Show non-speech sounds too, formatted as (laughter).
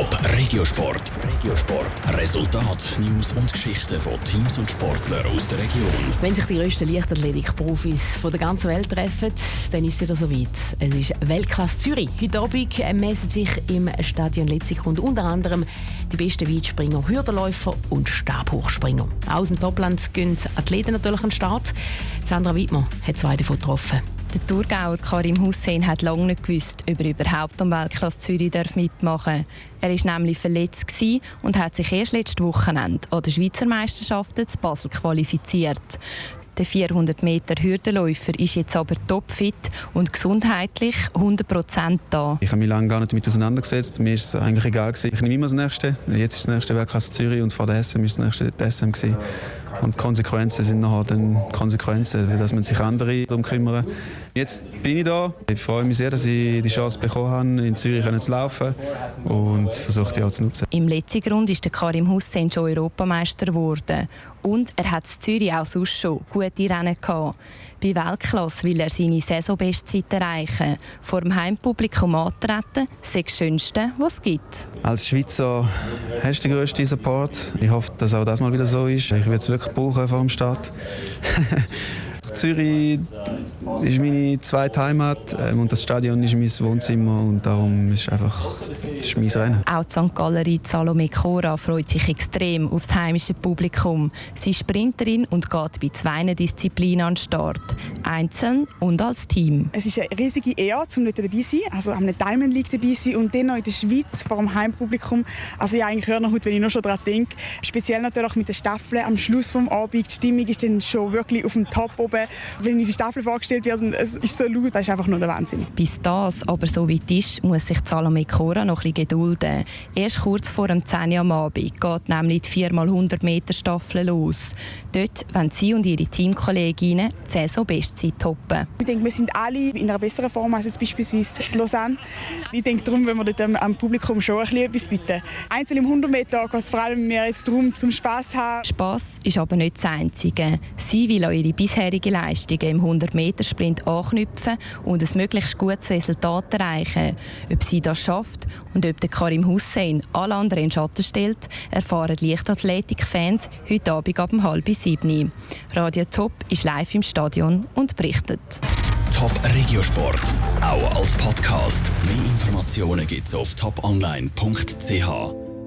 Top Regiosport. Regiosport. Resultat, News und Geschichten von Teams und Sportlern aus der Region. Wenn sich die grössten Leichtathletik-Profis von der ganzen Welt treffen, dann ist es wieder soweit. Es ist Weltklasse Zürich. Heute Abend messen sich im Stadion Letzigrund unter anderem die besten Weitspringer, Hürdenläufer und Stabhochspringer. Aus dem Topland gehen Athleten natürlich an den Start. Sandra Wittmer hat zwei davon getroffen. Der Thurgauer Karim Hussein hat lange nicht gewusst, ob er überhaupt am Weltklasse Zürich mitmachen darf. Er war nämlich verletzt und hat sich erst letztes Wochenende an der Schweizer Meisterschaften zu Basel qualifiziert. Der 400 Meter Hürdenläufer ist jetzt aber topfit und gesundheitlich 100% da. Ich habe mich lange gar nicht damit auseinandergesetzt. Mir ist es eigentlich egal. Ich nehme immer das Nächste. Jetzt ist das nächste Weltklasse Zürich und vor der SM ist das nächste die SM. Gewesen. Und die Konsequenzen sind nachher dann Konsequenzen, dass man sich andere darum kümmern. Jetzt bin ich da. Ich freue mich sehr, dass ich die Chance bekommen habe, in Zürich zu laufen und versuche die auch zu nutzen. Im letzten Grund ist der Karim Hussein schon Europameister geworden. Und er hat in Zürich auch sonst schon gute Rennen gehabt. Bei Weltklasse will er seine Saisonbestzeit erreichen. Vor dem Heimpublikum antreten, ist das Schönste, was es gibt. Als Schweizer hast du den grössten Support. Ich hoffe, dass auch das mal wieder so ist. Ich es wirklich brauchen vor dem Start. (laughs) Zürich ist meine zweite Heimat ähm, und das Stadion ist mein Wohnzimmer und darum ist einfach das mein Rennen. Auch die St. Gallerie Salome Cora freut sich extrem auf das heimische Publikum. Sie ist Sprinterin und geht bei zwei Disziplinen an den Start, einzeln und als Team. Es ist eine riesige Ehre, um dort dabei zu sein, also am Diamond League dabei zu sein und dann noch in der Schweiz vor dem Heimpublikum. Also ich eigentlich höre noch wenn ich nur schon daran denke. Speziell natürlich mit den Staffeln am Schluss des Abends. Die Stimmung ist dann schon wirklich auf dem Top oben, wenn unsere Staffel vorgestellt wird und es ist so laut, das ist einfach nur der Wahnsinn. Bis das aber so weit ist, muss sich Salome Cora noch ein bisschen gedulden. Erst kurz vor dem 10 Uhr am Abend geht nämlich die 4x100 Meter Staffel los. Dort wollen sie und ihre Teamkolleginnen die Saison-Bestzeit toppen. Ich denke, wir sind alle in einer besseren Form als jetzt beispielsweise in Lausanne. Ich denke darum, wenn wir dort am Publikum schon ein bisschen etwas bieten. Einzel im 100 Meter geht es vor allem mehr jetzt darum, zum Spass haben. Spass ist aber nicht das Einzige. Sie will an ihre bisherige gute Leistungen im 100-Meter-Sprint anknüpfen und ein möglichst gutes Resultat erreichen. Ob sie das schafft und ob der Karim Hussein alle anderen in Schatten stellt, erfahren Leichtathletik-Fans heute Abend ab halb sieben. Radio Top ist live im Stadion und berichtet. Top Regiosport, auch als Podcast. Mehr Informationen gibt's auf toponline.ch.